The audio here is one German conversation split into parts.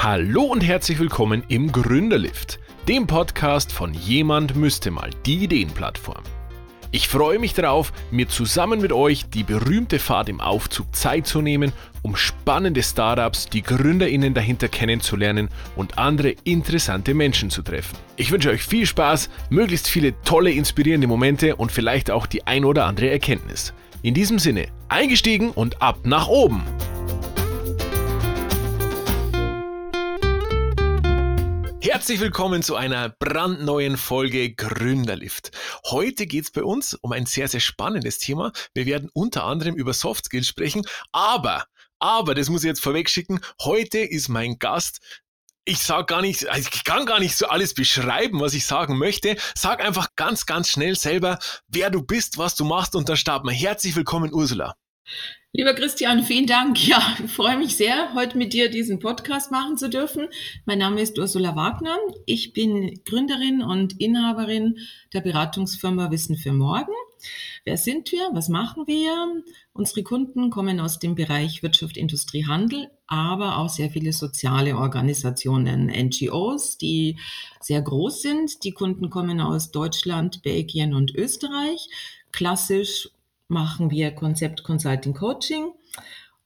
Hallo und herzlich willkommen im Gründerlift, dem Podcast von Jemand müsste mal die Ideenplattform. Ich freue mich darauf, mir zusammen mit euch die berühmte Fahrt im Aufzug Zeit zu nehmen, um spannende Startups, die Gründerinnen dahinter kennenzulernen und andere interessante Menschen zu treffen. Ich wünsche euch viel Spaß, möglichst viele tolle, inspirierende Momente und vielleicht auch die ein oder andere Erkenntnis. In diesem Sinne, eingestiegen und ab nach oben! Herzlich willkommen zu einer brandneuen Folge Gründerlift. Heute geht es bei uns um ein sehr, sehr spannendes Thema. Wir werden unter anderem über Soft Skills sprechen, aber, aber, das muss ich jetzt vorweg schicken, heute ist mein Gast ich sag gar nicht, also ich kann gar nicht so alles beschreiben, was ich sagen möchte. Sag einfach ganz, ganz schnell selber, wer du bist, was du machst und dann starten wir. Herzlich willkommen, Ursula. Lieber Christian, vielen Dank. Ja, ich freue mich sehr, heute mit dir diesen Podcast machen zu dürfen. Mein Name ist Ursula Wagner. Ich bin Gründerin und Inhaberin der Beratungsfirma Wissen für Morgen. Wer sind wir? Was machen wir? Unsere Kunden kommen aus dem Bereich Wirtschaft, Industrie, Handel, aber auch sehr viele soziale Organisationen, NGOs, die sehr groß sind. Die Kunden kommen aus Deutschland, Belgien und Österreich. Klassisch machen wir Konzept Consulting Coaching.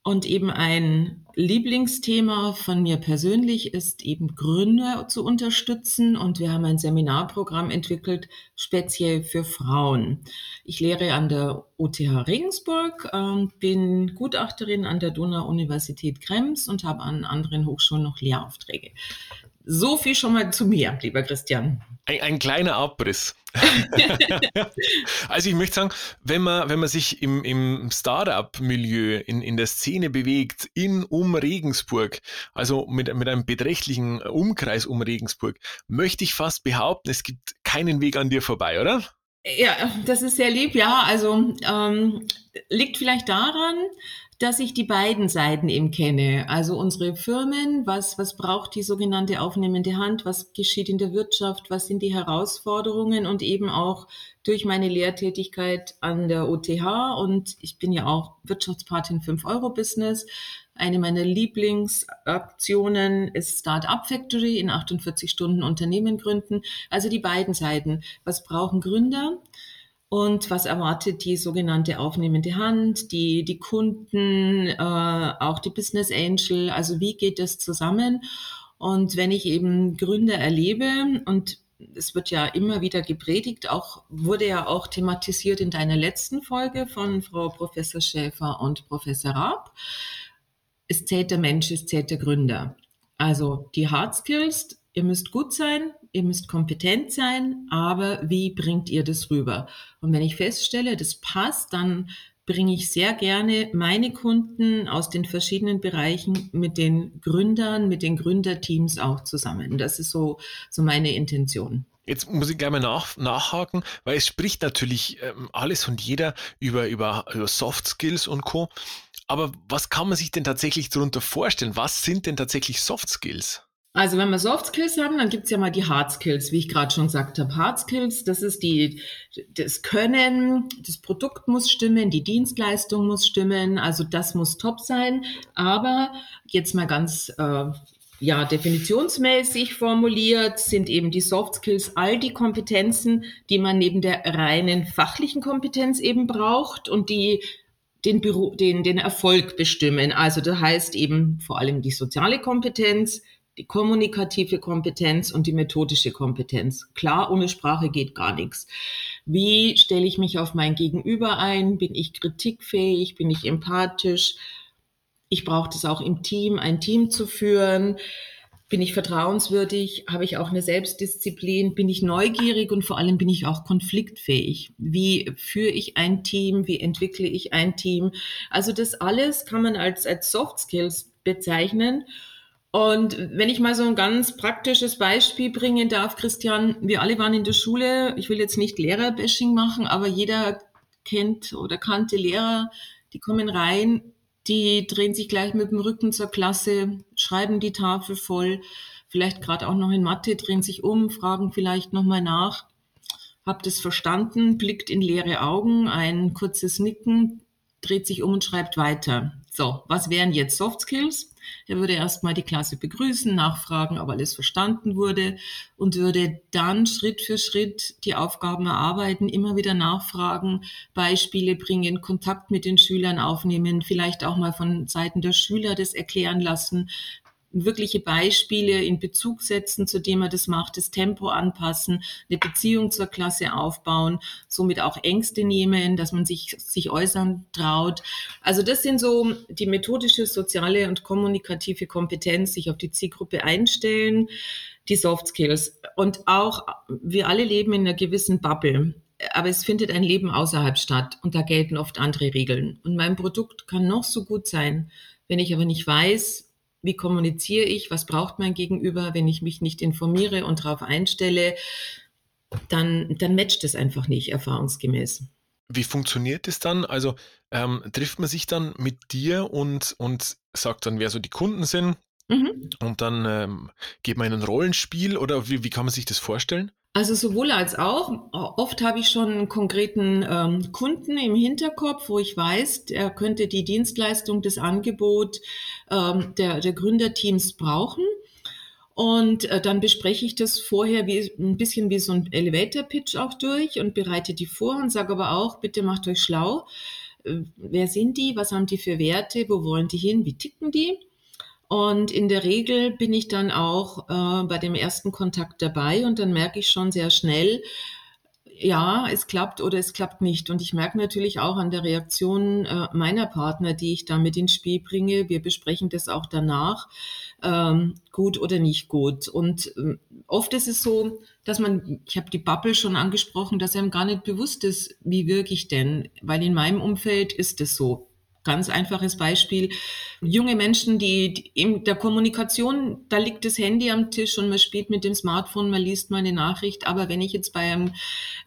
Und eben ein Lieblingsthema von mir persönlich ist eben Gründer zu unterstützen. Und wir haben ein Seminarprogramm entwickelt, speziell für Frauen. Ich lehre an der UTH Regensburg, äh, bin Gutachterin an der Donau-Universität Krems und habe an anderen Hochschulen noch Lehraufträge. So viel schon mal zu mir, lieber Christian. Ein, ein kleiner Abriss. also ich möchte sagen, wenn man, wenn man sich im, im Startup-Milieu, in, in der Szene bewegt, in um Regensburg, also mit, mit einem beträchtlichen Umkreis um Regensburg, möchte ich fast behaupten, es gibt keinen Weg an dir vorbei, oder? Ja, das ist sehr lieb, ja. Also ähm, liegt vielleicht daran, dass ich die beiden Seiten eben kenne. Also unsere Firmen, was, was braucht die sogenannte aufnehmende Hand, was geschieht in der Wirtschaft, was sind die Herausforderungen und eben auch durch meine Lehrtätigkeit an der OTH und ich bin ja auch Wirtschaftspatin 5-Euro-Business. Eine meiner Lieblingsaktionen ist Start-up Factory in 48 Stunden Unternehmen gründen. Also die beiden Seiten. Was brauchen Gründer? Und was erwartet die sogenannte aufnehmende Hand, die, die Kunden, äh, auch die Business Angel? Also wie geht das zusammen? Und wenn ich eben Gründer erlebe und es wird ja immer wieder gepredigt, auch wurde ja auch thematisiert in deiner letzten Folge von Frau Professor Schäfer und Professor Raab. Es zählt der Mensch, es zählt der Gründer. Also die Hard Skills, ihr müsst gut sein, ihr müsst kompetent sein, aber wie bringt ihr das rüber? Und wenn ich feststelle, das passt, dann bringe ich sehr gerne meine Kunden aus den verschiedenen Bereichen mit den Gründern, mit den Gründerteams auch zusammen. Das ist so, so meine Intention. Jetzt muss ich gleich mal nach, nachhaken, weil es spricht natürlich ähm, alles und jeder über, über, über Soft Skills und Co. Aber was kann man sich denn tatsächlich darunter vorstellen? Was sind denn tatsächlich Soft Skills? Also wenn wir Soft Skills haben, dann gibt's ja mal die Hard Skills, wie ich gerade schon gesagt habe. Hard Skills, das ist die, das Können, das Produkt muss stimmen, die Dienstleistung muss stimmen, also das muss top sein. Aber jetzt mal ganz äh, ja, definitionsmäßig formuliert sind eben die Soft Skills all die Kompetenzen, die man neben der reinen fachlichen Kompetenz eben braucht und die den, Büro, den, den Erfolg bestimmen. Also das heißt eben vor allem die soziale Kompetenz, die kommunikative Kompetenz und die methodische Kompetenz. Klar, ohne Sprache geht gar nichts. Wie stelle ich mich auf mein Gegenüber ein? Bin ich kritikfähig? Bin ich empathisch? Ich brauche das auch im Team, ein Team zu führen. Bin ich vertrauenswürdig? Habe ich auch eine Selbstdisziplin? Bin ich neugierig und vor allem bin ich auch konfliktfähig? Wie führe ich ein Team? Wie entwickle ich ein Team? Also das alles kann man als, als Soft Skills bezeichnen. Und wenn ich mal so ein ganz praktisches Beispiel bringen darf, Christian, wir alle waren in der Schule, ich will jetzt nicht Lehrerbashing machen, aber jeder kennt oder kannte Lehrer, die kommen rein, die drehen sich gleich mit dem Rücken zur Klasse, schreiben die Tafel voll, vielleicht gerade auch noch in Mathe, drehen sich um, fragen vielleicht nochmal nach. Habt es verstanden, blickt in leere Augen, ein kurzes Nicken, dreht sich um und schreibt weiter. So, was wären jetzt Soft Skills? Er würde erstmal die Klasse begrüßen, nachfragen, ob alles verstanden wurde und würde dann Schritt für Schritt die Aufgaben erarbeiten, immer wieder nachfragen, Beispiele bringen, Kontakt mit den Schülern aufnehmen, vielleicht auch mal von Seiten der Schüler das erklären lassen, wirkliche Beispiele in Bezug setzen, zu dem er das macht, das Tempo anpassen, eine Beziehung zur Klasse aufbauen, somit auch Ängste nehmen, dass man sich, sich äußern traut. Also das sind so die methodische, soziale und kommunikative Kompetenz, sich auf die Zielgruppe einstellen, die Soft Skills. Und auch wir alle leben in einer gewissen Bubble aber es findet ein Leben außerhalb statt und da gelten oft andere Regeln. Und mein Produkt kann noch so gut sein, wenn ich aber nicht weiß, wie kommuniziere ich, was braucht mein Gegenüber, wenn ich mich nicht informiere und darauf einstelle, dann, dann matcht es einfach nicht erfahrungsgemäß. Wie funktioniert es dann? Also ähm, trifft man sich dann mit dir und, und sagt dann, wer so die Kunden sind? Mhm. Und dann ähm, geht man in ein Rollenspiel oder wie, wie kann man sich das vorstellen? Also sowohl als auch. Oft habe ich schon einen konkreten ähm, Kunden im Hinterkopf, wo ich weiß, er könnte die Dienstleistung, das Angebot ähm, der, der Gründerteams brauchen. Und äh, dann bespreche ich das vorher wie, ein bisschen wie so ein Elevator-Pitch auch durch und bereite die vor und sage aber auch, bitte macht euch schlau. Äh, wer sind die? Was haben die für Werte? Wo wollen die hin? Wie ticken die? Und in der Regel bin ich dann auch äh, bei dem ersten Kontakt dabei und dann merke ich schon sehr schnell, ja, es klappt oder es klappt nicht. Und ich merke natürlich auch an der Reaktion äh, meiner Partner, die ich da mit ins Spiel bringe. Wir besprechen das auch danach, ähm, gut oder nicht gut. Und ähm, oft ist es so, dass man, ich habe die Bubble schon angesprochen, dass einem gar nicht bewusst ist, wie wirke ich denn, weil in meinem Umfeld ist es so. Ganz einfaches Beispiel. Junge Menschen, die, die in der Kommunikation, da liegt das Handy am Tisch und man spielt mit dem Smartphone, man liest mal eine Nachricht. Aber wenn ich jetzt bei einem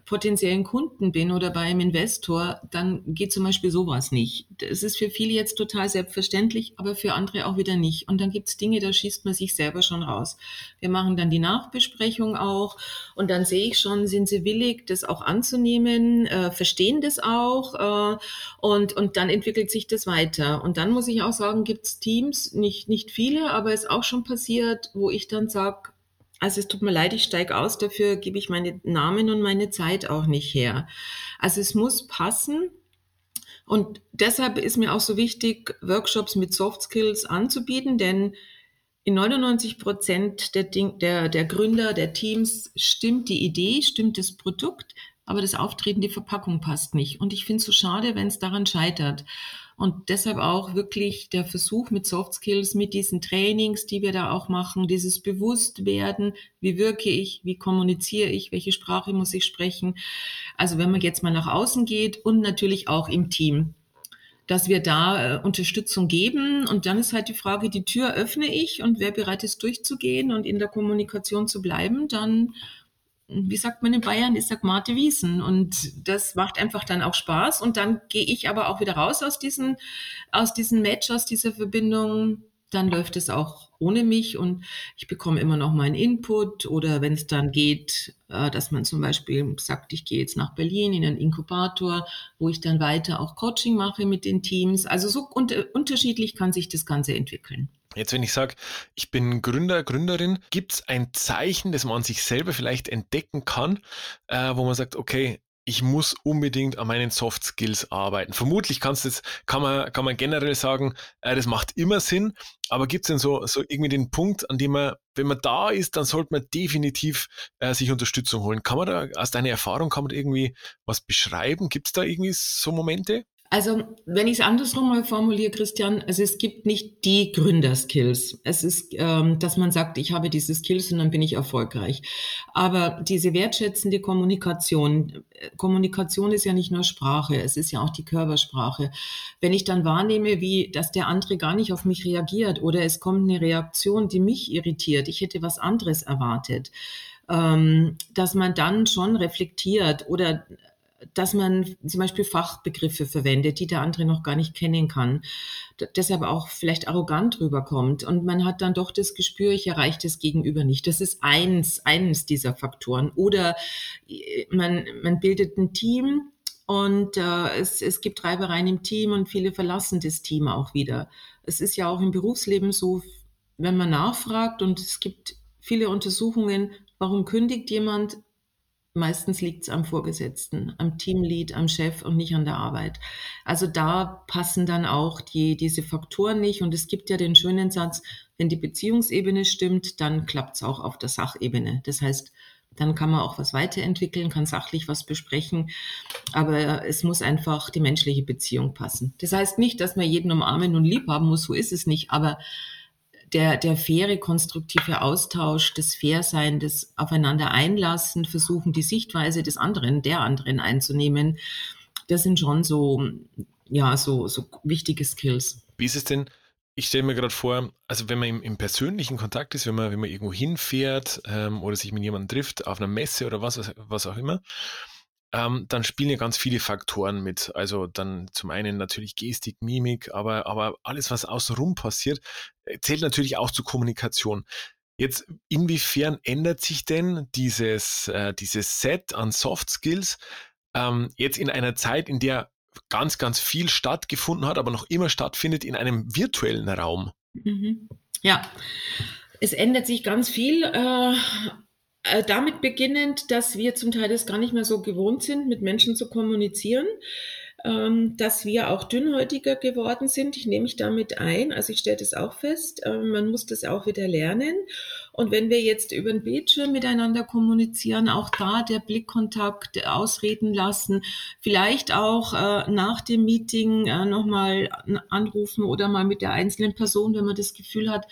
potenziellen Kunden bin oder bei einem Investor, dann geht zum Beispiel sowas nicht. Das ist für viele jetzt total selbstverständlich, aber für andere auch wieder nicht. Und dann gibt es Dinge, da schießt man sich selber schon raus. Wir machen dann die Nachbesprechung auch und dann sehe ich schon, sind sie willig, das auch anzunehmen, äh, verstehen das auch äh, und, und dann entwickelt sich das weiter. Und dann muss ich auch sagen, gibt es Teams, nicht, nicht viele, aber es ist auch schon passiert, wo ich dann sage, also es tut mir leid, ich steige aus, dafür gebe ich meine Namen und meine Zeit auch nicht her. Also es muss passen. Und deshalb ist mir auch so wichtig, Workshops mit Soft Skills anzubieten, denn in 99 Prozent der, der, der Gründer, der Teams stimmt die Idee, stimmt das Produkt, aber das Auftreten, die Verpackung passt nicht. Und ich finde es so schade, wenn es daran scheitert. Und deshalb auch wirklich der Versuch mit Soft Skills, mit diesen Trainings, die wir da auch machen, dieses Bewusstwerden, wie wirke ich, wie kommuniziere ich, welche Sprache muss ich sprechen. Also wenn man jetzt mal nach außen geht und natürlich auch im Team dass wir da äh, Unterstützung geben. Und dann ist halt die Frage, die Tür öffne ich und wer bereit ist durchzugehen und in der Kommunikation zu bleiben, dann wie sagt man in Bayern, ich sag Marte Wiesen. Und das macht einfach dann auch Spaß. Und dann gehe ich aber auch wieder raus aus diesen, aus diesen Match, aus dieser Verbindung. Dann läuft es auch ohne mich und ich bekomme immer noch meinen Input. Oder wenn es dann geht, äh, dass man zum Beispiel sagt, ich gehe jetzt nach Berlin in einen Inkubator, wo ich dann weiter auch Coaching mache mit den Teams. Also so unterschiedlich kann sich das Ganze entwickeln. Jetzt, wenn ich sage, ich bin Gründer, Gründerin, gibt es ein Zeichen, das man sich selber vielleicht entdecken kann, äh, wo man sagt, okay, ich muss unbedingt an meinen Soft Skills arbeiten. Vermutlich kannst das, kann man, kann man generell sagen, äh, das macht immer Sinn, aber gibt es denn so, so irgendwie den Punkt, an dem man, wenn man da ist, dann sollte man definitiv äh, sich Unterstützung holen. Kann man da aus deiner Erfahrung, kann man irgendwie was beschreiben? Gibt es da irgendwie so Momente? Also, wenn ich es andersrum mal formuliere, Christian, also es gibt nicht die Gründerskills. Es ist, ähm, dass man sagt, ich habe diese Skills und dann bin ich erfolgreich. Aber diese wertschätzende Kommunikation, äh, Kommunikation ist ja nicht nur Sprache, es ist ja auch die Körpersprache. Wenn ich dann wahrnehme, wie, dass der andere gar nicht auf mich reagiert oder es kommt eine Reaktion, die mich irritiert, ich hätte was anderes erwartet, ähm, dass man dann schon reflektiert oder dass man zum Beispiel Fachbegriffe verwendet, die der andere noch gar nicht kennen kann, deshalb auch vielleicht arrogant rüberkommt und man hat dann doch das Gespür, ich erreiche das Gegenüber nicht. Das ist eins, eines dieser Faktoren. Oder äh, man, man bildet ein Team, und äh, es, es gibt Reibereien im Team und viele verlassen das Team auch wieder. Es ist ja auch im Berufsleben so, wenn man nachfragt und es gibt viele Untersuchungen, warum kündigt jemand, Meistens liegt es am Vorgesetzten, am Teamlead, am Chef und nicht an der Arbeit. Also da passen dann auch die, diese Faktoren nicht. Und es gibt ja den schönen Satz, wenn die Beziehungsebene stimmt, dann klappt es auch auf der Sachebene. Das heißt, dann kann man auch was weiterentwickeln, kann sachlich was besprechen, aber es muss einfach die menschliche Beziehung passen. Das heißt nicht, dass man jeden umarmen und lieb haben muss, so ist es nicht, aber der, der faire, konstruktive Austausch, das Fairsein, das Aufeinander einlassen, versuchen, die Sichtweise des anderen, der anderen einzunehmen, das sind schon so, ja, so, so wichtige Skills. Wie ist es denn? Ich stelle mir gerade vor, also wenn man im, im, persönlichen Kontakt ist, wenn man, wenn man irgendwo hinfährt ähm, oder sich mit jemandem trifft, auf einer Messe oder was, was auch immer, ähm, dann spielen ja ganz viele Faktoren mit. Also dann zum einen natürlich Gestik, Mimik, aber, aber alles, was außenrum passiert, äh, zählt natürlich auch zur Kommunikation. Jetzt, inwiefern ändert sich denn dieses, äh, dieses Set an Soft Skills ähm, jetzt in einer Zeit, in der ganz, ganz viel stattgefunden hat, aber noch immer stattfindet in einem virtuellen Raum? Mhm. Ja, es ändert sich ganz viel. Äh, damit beginnend, dass wir zum Teil das gar nicht mehr so gewohnt sind, mit Menschen zu kommunizieren, ähm, dass wir auch dünnhäutiger geworden sind. Ich nehme mich damit ein, also ich stelle das auch fest, äh, man muss das auch wieder lernen. Und wenn wir jetzt über den Bildschirm miteinander kommunizieren, auch da der Blickkontakt ausreden lassen, vielleicht auch äh, nach dem Meeting äh, nochmal anrufen oder mal mit der einzelnen Person, wenn man das Gefühl hat,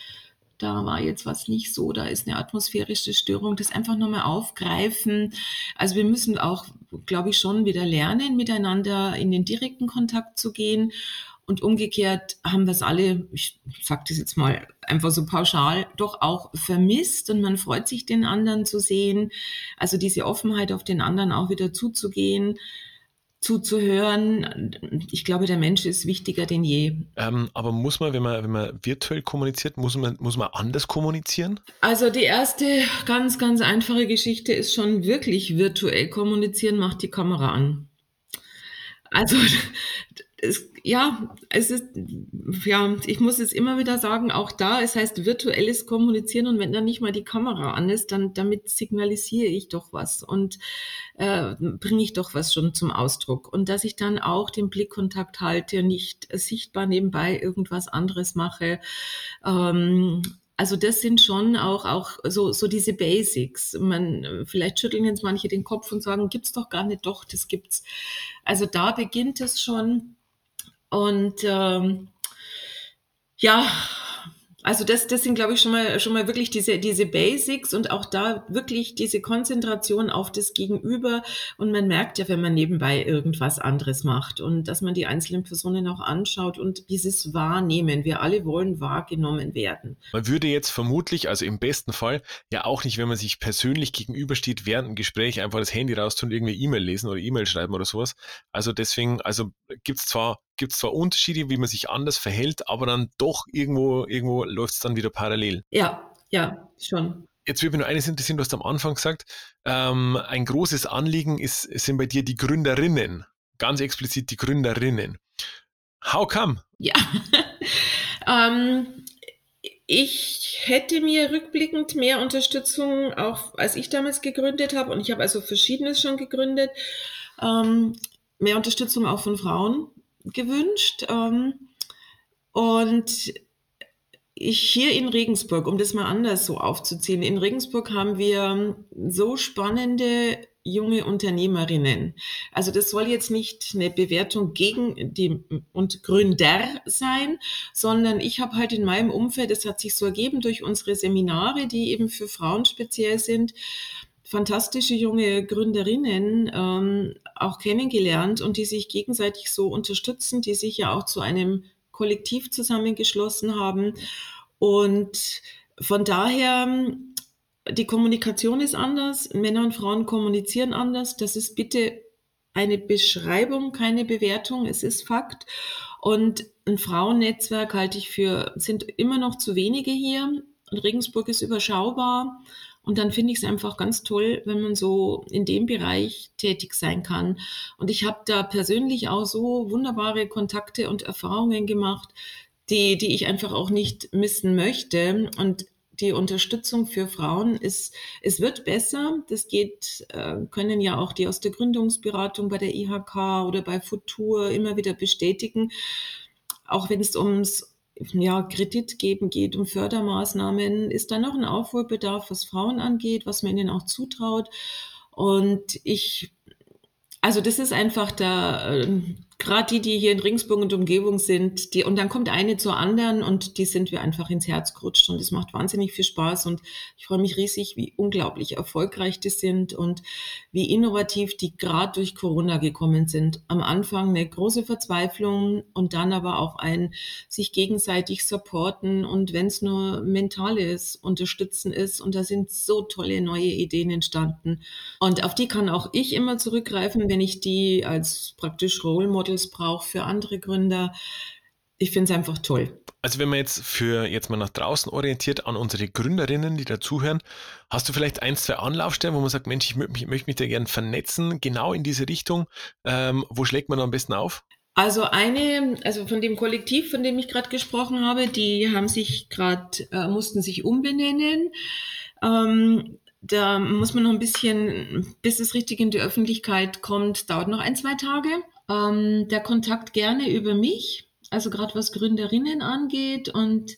da war jetzt was nicht so, da ist eine atmosphärische Störung, das einfach nochmal aufgreifen. Also wir müssen auch, glaube ich, schon wieder lernen, miteinander in den direkten Kontakt zu gehen. Und umgekehrt haben wir es alle, ich sage das jetzt mal einfach so pauschal, doch auch vermisst und man freut sich, den anderen zu sehen. Also diese Offenheit auf den anderen auch wieder zuzugehen zuzuhören. Ich glaube, der Mensch ist wichtiger denn je. Ähm, aber muss man, wenn man, wenn man virtuell kommuniziert, muss man, muss man anders kommunizieren? Also die erste ganz, ganz einfache Geschichte ist schon wirklich virtuell kommunizieren, macht die Kamera an. Also es, ja, es ist, ja, ich muss es immer wieder sagen, auch da, es heißt virtuelles Kommunizieren und wenn dann nicht mal die Kamera an ist, dann damit signalisiere ich doch was und äh, bringe ich doch was schon zum Ausdruck. Und dass ich dann auch den Blickkontakt halte, nicht sichtbar nebenbei irgendwas anderes mache. Ähm, also das sind schon auch, auch so, so diese Basics. Man, vielleicht schütteln jetzt manche den Kopf und sagen, gibt's doch gar nicht, doch, das gibt's. Also da beginnt es schon und ähm, ja, also das, das sind, glaube ich, schon mal, schon mal wirklich diese, diese Basics und auch da wirklich diese Konzentration auf das Gegenüber. Und man merkt ja, wenn man nebenbei irgendwas anderes macht und dass man die einzelnen Personen auch anschaut und dieses Wahrnehmen. Wir alle wollen wahrgenommen werden. Man würde jetzt vermutlich, also im besten Fall, ja auch nicht, wenn man sich persönlich gegenübersteht, während einem Gespräch einfach das Handy raustun, irgendwie E-Mail lesen oder E-Mail schreiben oder sowas. Also deswegen, also gibt es zwar gibt es zwar Unterschiede, wie man sich anders verhält, aber dann doch irgendwo, irgendwo läuft es dann wieder parallel. Ja, ja, schon. Jetzt würde mich nur eines interessieren, du hast am Anfang gesagt, ähm, ein großes Anliegen ist, sind bei dir die Gründerinnen. Ganz explizit die Gründerinnen. How come? Ja. ähm, ich hätte mir rückblickend mehr Unterstützung, auch als ich damals gegründet habe, und ich habe also Verschiedenes schon gegründet, ähm, mehr Unterstützung auch von Frauen gewünscht. Ähm, und ich hier in Regensburg, um das mal anders so aufzuziehen, in Regensburg haben wir so spannende junge Unternehmerinnen. Also das soll jetzt nicht eine Bewertung gegen die und Gründer sein, sondern ich habe halt in meinem Umfeld, das hat sich so ergeben durch unsere Seminare, die eben für Frauen speziell sind, fantastische junge Gründerinnen ähm, auch kennengelernt und die sich gegenseitig so unterstützen, die sich ja auch zu einem Kollektiv zusammengeschlossen haben. Und von daher, die Kommunikation ist anders, Männer und Frauen kommunizieren anders. Das ist bitte eine Beschreibung, keine Bewertung, es ist Fakt. Und ein Frauennetzwerk halte ich für, sind immer noch zu wenige hier. Und Regensburg ist überschaubar. Und dann finde ich es einfach ganz toll, wenn man so in dem Bereich tätig sein kann. Und ich habe da persönlich auch so wunderbare Kontakte und Erfahrungen gemacht, die, die ich einfach auch nicht missen möchte. Und die Unterstützung für Frauen ist, es wird besser. Das geht, äh, können ja auch die aus der Gründungsberatung bei der IHK oder bei Futur immer wieder bestätigen. Auch wenn es ums ja, Kredit geben geht, um Fördermaßnahmen, ist da noch ein Aufholbedarf, was Frauen angeht, was man ihnen auch zutraut. Und ich, also das ist einfach da, äh, gerade die, die hier in Ringsburg und Umgebung sind, die, und dann kommt eine zur anderen und die sind wir einfach ins Herz gerutscht und es macht wahnsinnig viel Spaß und ich freue mich riesig, wie unglaublich erfolgreich die sind und wie innovativ die gerade durch Corona gekommen sind. Am Anfang eine große Verzweiflung und dann aber auch ein sich gegenseitig supporten und wenn es nur mentales Unterstützen ist und da sind so tolle neue Ideen entstanden und auf die kann auch ich immer zurückgreifen, wenn ich die als praktisch Role Model Models brauche für andere Gründer. Ich finde es einfach toll. Also wenn man jetzt für jetzt mal nach draußen orientiert an unsere Gründerinnen, die dazuhören, hast du vielleicht ein, zwei Anlaufstellen, wo man sagt, Mensch, ich, möchte mich da gerne vernetzen, genau in diese Richtung. Ähm, wo schlägt man am besten auf? Also eine, also von dem Kollektiv, von dem ich gerade gesprochen habe, die haben sich gerade, äh, mussten sich umbenennen. Ähm, da muss man noch ein bisschen, bis es richtig in die Öffentlichkeit kommt, dauert noch ein, zwei Tage. Ähm, der Kontakt gerne über mich, also gerade was Gründerinnen angeht und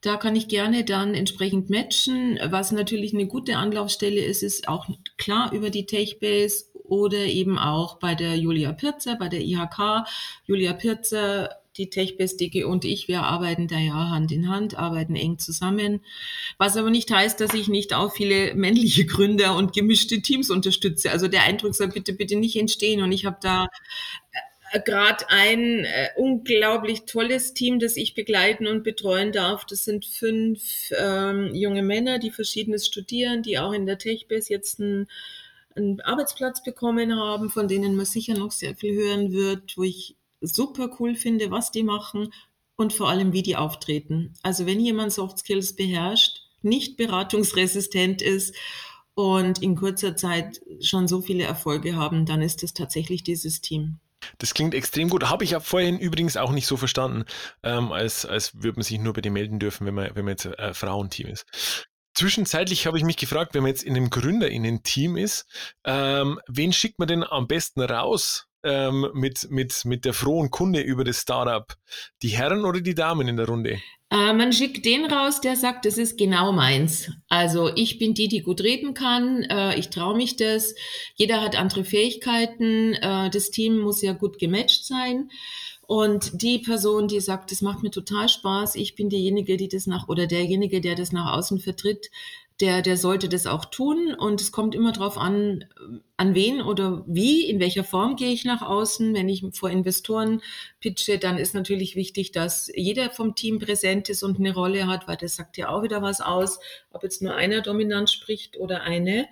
da kann ich gerne dann entsprechend matchen. Was natürlich eine gute Anlaufstelle ist, ist auch klar über die Techbase oder eben auch bei der Julia Pirzer, bei der IHK. Julia Pirzer die TechBest DG und ich, wir arbeiten da ja Hand in Hand, arbeiten eng zusammen. Was aber nicht heißt, dass ich nicht auch viele männliche Gründer und gemischte Teams unterstütze. Also der Eindruck soll bitte, bitte nicht entstehen. Und ich habe da äh, gerade ein äh, unglaublich tolles Team, das ich begleiten und betreuen darf. Das sind fünf ähm, junge Männer, die verschiedenes studieren, die auch in der TechBase jetzt ein einen Arbeitsplatz bekommen haben, von denen man sicher noch sehr viel hören wird, wo ich super cool finde, was die machen und vor allem, wie die auftreten. Also wenn jemand Soft Skills beherrscht, nicht beratungsresistent ist und in kurzer Zeit schon so viele Erfolge haben, dann ist es tatsächlich dieses Team. Das klingt extrem gut. Habe ich ja vorhin übrigens auch nicht so verstanden, ähm, als, als würde man sich nur bei dir melden dürfen, wenn man, wenn man jetzt äh, Frauenteam ist. Zwischenzeitlich habe ich mich gefragt, wenn man jetzt in einem GründerInnen-Team ist, ähm, wen schickt man denn am besten raus ähm, mit, mit, mit der frohen Kunde über das Startup? Die Herren oder die Damen in der Runde? Äh, man schickt den raus, der sagt, das ist genau meins. Also ich bin die, die gut reden kann. Äh, ich traue mich das. Jeder hat andere Fähigkeiten. Äh, das Team muss ja gut gematcht sein. Und die Person, die sagt, das macht mir total Spaß, ich bin diejenige, die das nach, oder derjenige, der das nach außen vertritt, der, der sollte das auch tun. Und es kommt immer darauf an, an wen oder wie, in welcher Form gehe ich nach außen. Wenn ich vor Investoren pitche, dann ist natürlich wichtig, dass jeder vom Team präsent ist und eine Rolle hat, weil das sagt ja auch wieder was aus, ob jetzt nur einer dominant spricht oder eine.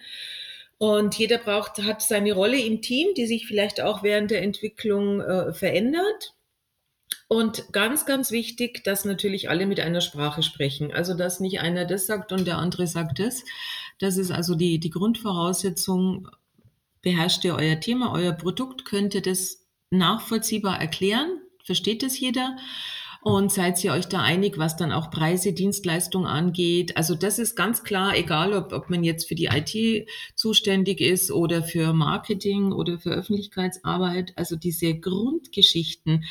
Und jeder braucht, hat seine Rolle im Team, die sich vielleicht auch während der Entwicklung äh, verändert. Und ganz, ganz wichtig, dass natürlich alle mit einer Sprache sprechen. Also, dass nicht einer das sagt und der andere sagt das. Das ist also die, die Grundvoraussetzung. Beherrscht ihr euer Thema, euer Produkt? Könnt ihr das nachvollziehbar erklären? Versteht das jeder? Und seid ihr euch da einig, was dann auch Preise, Dienstleistungen angeht? Also das ist ganz klar, egal ob, ob man jetzt für die IT zuständig ist oder für Marketing oder für Öffentlichkeitsarbeit. Also diese Grundgeschichten,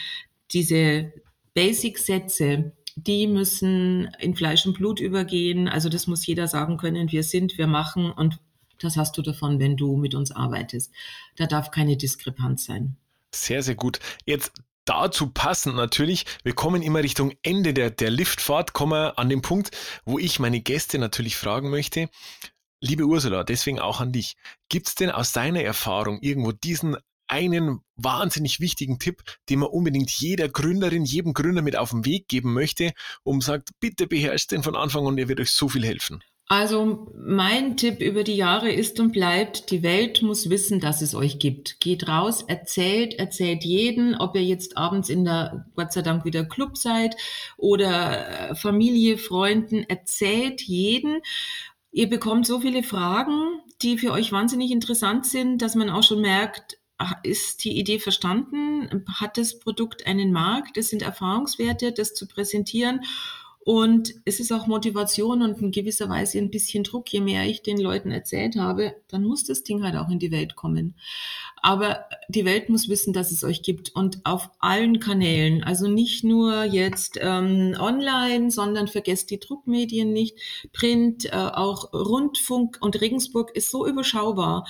diese Basic-Sätze, die müssen in Fleisch und Blut übergehen. Also das muss jeder sagen können, wir sind, wir machen und das hast du davon, wenn du mit uns arbeitest. Da darf keine Diskrepanz sein. Sehr, sehr gut. Jetzt dazu passend natürlich, wir kommen immer Richtung Ende der, der Liftfahrt, kommen wir an den Punkt, wo ich meine Gäste natürlich fragen möchte. Liebe Ursula, deswegen auch an dich. Gibt es denn aus deiner Erfahrung irgendwo diesen einen wahnsinnig wichtigen Tipp, den man unbedingt jeder Gründerin, jedem Gründer mit auf den Weg geben möchte, um sagt, bitte beherrscht den von Anfang an, der wird euch so viel helfen. Also mein Tipp über die Jahre ist und bleibt, die Welt muss wissen, dass es euch gibt. Geht raus, erzählt, erzählt jeden, ob ihr jetzt abends in der, Gott sei Dank, wieder Club seid oder äh, Familie, Freunden, erzählt jeden Ihr bekommt so viele Fragen, die für euch wahnsinnig interessant sind, dass man auch schon merkt, ist die Idee verstanden? Hat das Produkt einen Markt? Das sind Erfahrungswerte, das zu präsentieren. Und es ist auch Motivation und in gewisser Weise ein bisschen Druck. Je mehr ich den Leuten erzählt habe, dann muss das Ding halt auch in die Welt kommen. Aber die Welt muss wissen, dass es euch gibt und auf allen Kanälen. Also nicht nur jetzt ähm, online, sondern vergesst die Druckmedien nicht. Print, äh, auch Rundfunk und Regensburg ist so überschaubar.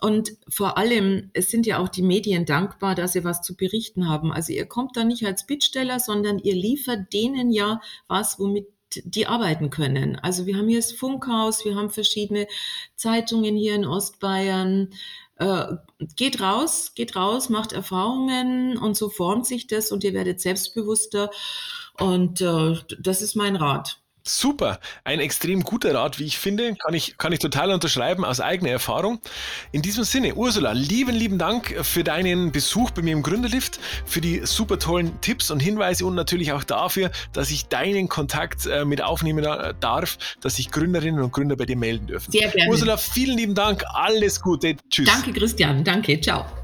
Und vor allem, es sind ja auch die Medien dankbar, dass sie was zu berichten haben. Also ihr kommt da nicht als Bittsteller, sondern ihr liefert denen ja was, womit die arbeiten können. Also wir haben hier das Funkhaus, wir haben verschiedene Zeitungen hier in Ostbayern. Äh, geht raus, geht raus, macht Erfahrungen und so formt sich das und ihr werdet selbstbewusster. Und äh, das ist mein Rat. Super, ein extrem guter Rat, wie ich finde, kann ich, kann ich total unterschreiben aus eigener Erfahrung. In diesem Sinne, Ursula, lieben, lieben Dank für deinen Besuch bei mir im Gründerlift, für die super tollen Tipps und Hinweise und natürlich auch dafür, dass ich deinen Kontakt äh, mit aufnehmen äh, darf, dass sich Gründerinnen und Gründer bei dir melden dürfen. Sehr gerne. Ursula, vielen lieben Dank, alles Gute, tschüss. Danke, Christian, danke, ciao.